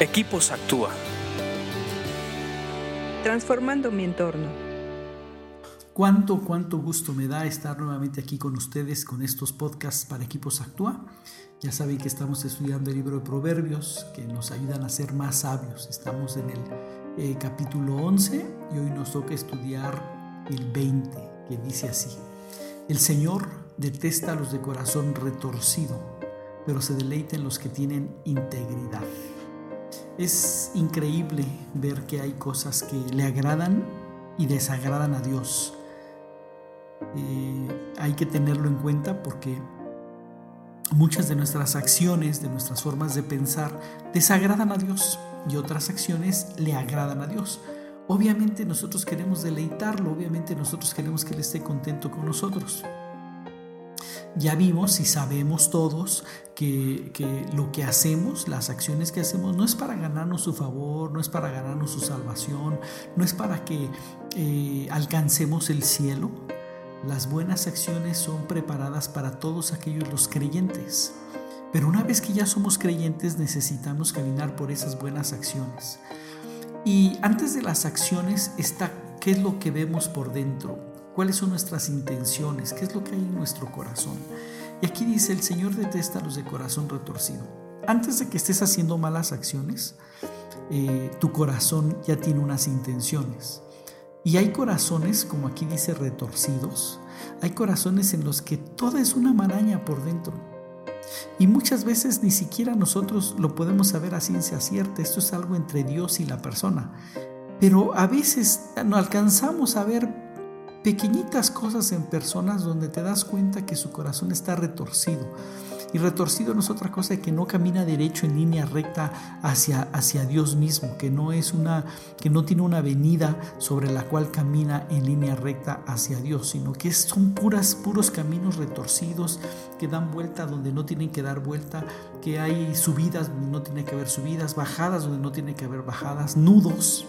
Equipos Actúa. Transformando mi entorno. Cuánto, cuánto gusto me da estar nuevamente aquí con ustedes con estos podcasts para Equipos Actúa. Ya saben que estamos estudiando el libro de Proverbios que nos ayudan a ser más sabios. Estamos en el eh, capítulo 11 y hoy nos toca estudiar el 20 que dice así. El Señor detesta a los de corazón retorcido, pero se deleita en los que tienen integridad. Es increíble ver que hay cosas que le agradan y desagradan a Dios. Eh, hay que tenerlo en cuenta porque muchas de nuestras acciones, de nuestras formas de pensar, desagradan a Dios y otras acciones le agradan a Dios. Obviamente nosotros queremos deleitarlo, obviamente nosotros queremos que Él esté contento con nosotros. Ya vimos y sabemos todos que, lo que hacemos, las acciones que hacemos, no es para ganarnos su favor, no es para ganarnos su salvación, no es para que eh, alcancemos el cielo. Las buenas acciones son preparadas para todos aquellos los creyentes. Pero una vez que ya somos creyentes necesitamos caminar por esas buenas acciones. Y antes de las acciones está qué es lo que vemos por dentro, cuáles son nuestras intenciones, qué es lo que hay en nuestro corazón. Y aquí dice, el Señor detesta a los de corazón retorcido. Antes de que estés haciendo malas acciones, eh, tu corazón ya tiene unas intenciones. Y hay corazones, como aquí dice, retorcidos. Hay corazones en los que todo es una maraña por dentro. Y muchas veces ni siquiera nosotros lo podemos saber a ciencia cierta. Esto es algo entre Dios y la persona. Pero a veces no alcanzamos a ver pequeñitas cosas en personas donde te das cuenta que su corazón está retorcido. Y retorcido no es otra cosa que no camina derecho en línea recta hacia, hacia Dios mismo, que no es una, que no tiene una avenida sobre la cual camina en línea recta hacia Dios, sino que son puras, puros caminos retorcidos que dan vuelta donde no tienen que dar vuelta, que hay subidas donde no tiene que haber subidas, bajadas donde no tiene que haber bajadas, nudos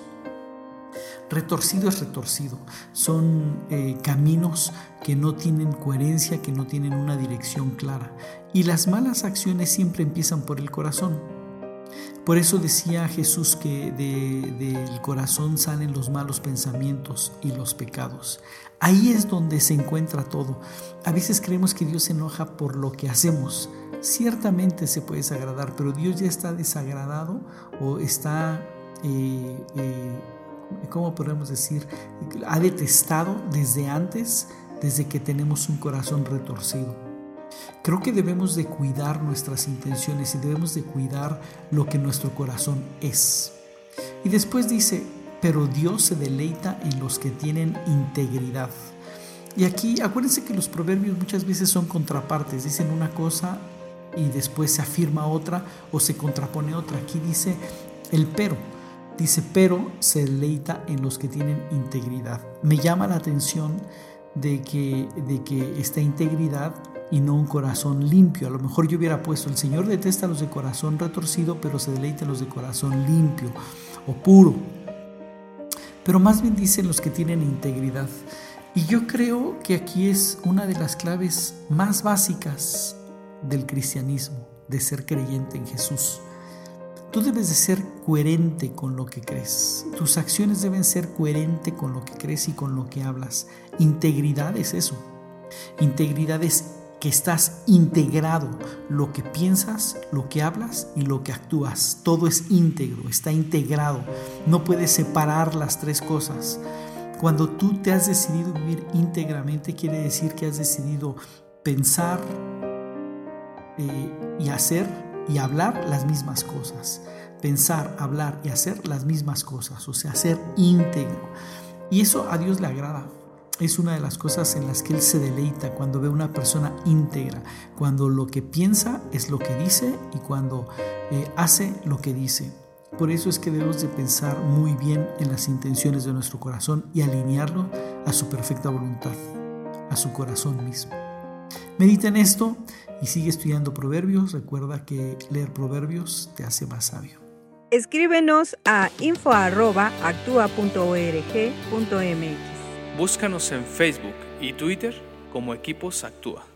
Retorcido es retorcido. Son eh, caminos que no tienen coherencia, que no tienen una dirección clara. Y las malas acciones siempre empiezan por el corazón. Por eso decía Jesús que del corazón salen los malos pensamientos y los pecados. Ahí es donde se encuentra todo. A veces creemos que Dios se enoja por lo que hacemos. Ciertamente se puede desagradar, pero Dios ya está desagradado o está eh, eh, ¿cómo podemos decir? Ha detestado desde antes, desde que tenemos un corazón retorcido. Creo que debemos de cuidar nuestras intenciones y debemos de cuidar lo que nuestro corazón es. Y después dice, pero Dios se deleita en los que tienen integridad. Y aquí acuérdense que los proverbios muchas veces son contrapartes, dicen una cosa y después se afirma otra o se contrapone otra. Aquí dice el pero. Dice, pero se deleita en los que tienen integridad. Me llama la atención de que, de que esta integridad y no un corazón limpio. A lo mejor yo hubiera puesto, el Señor detesta a los de corazón retorcido, pero se deleita en los de corazón limpio o puro. Pero más bien dicen los que tienen integridad. Y yo creo que aquí es una de las claves más básicas del cristianismo, de ser creyente en Jesús. Tú debes de ser coherente con lo que crees. Tus acciones deben ser coherente con lo que crees y con lo que hablas. Integridad es eso. Integridad es que estás integrado. Lo que piensas, lo que hablas y lo que actúas. Todo es íntegro, está integrado. No puedes separar las tres cosas. Cuando tú te has decidido vivir íntegramente, quiere decir que has decidido pensar eh, y hacer y hablar las mismas cosas. Pensar, hablar y hacer las mismas cosas, o sea, ser íntegro. Y eso a Dios le agrada. Es una de las cosas en las que Él se deleita cuando ve una persona íntegra, cuando lo que piensa es lo que dice y cuando eh, hace lo que dice. Por eso es que debemos de pensar muy bien en las intenciones de nuestro corazón y alinearlo a su perfecta voluntad, a su corazón mismo. Medita en esto y sigue estudiando proverbios. Recuerda que leer proverbios te hace más sabio. Escríbenos a info.actua.org.mx. Búscanos en Facebook y Twitter como Equipos Actúa.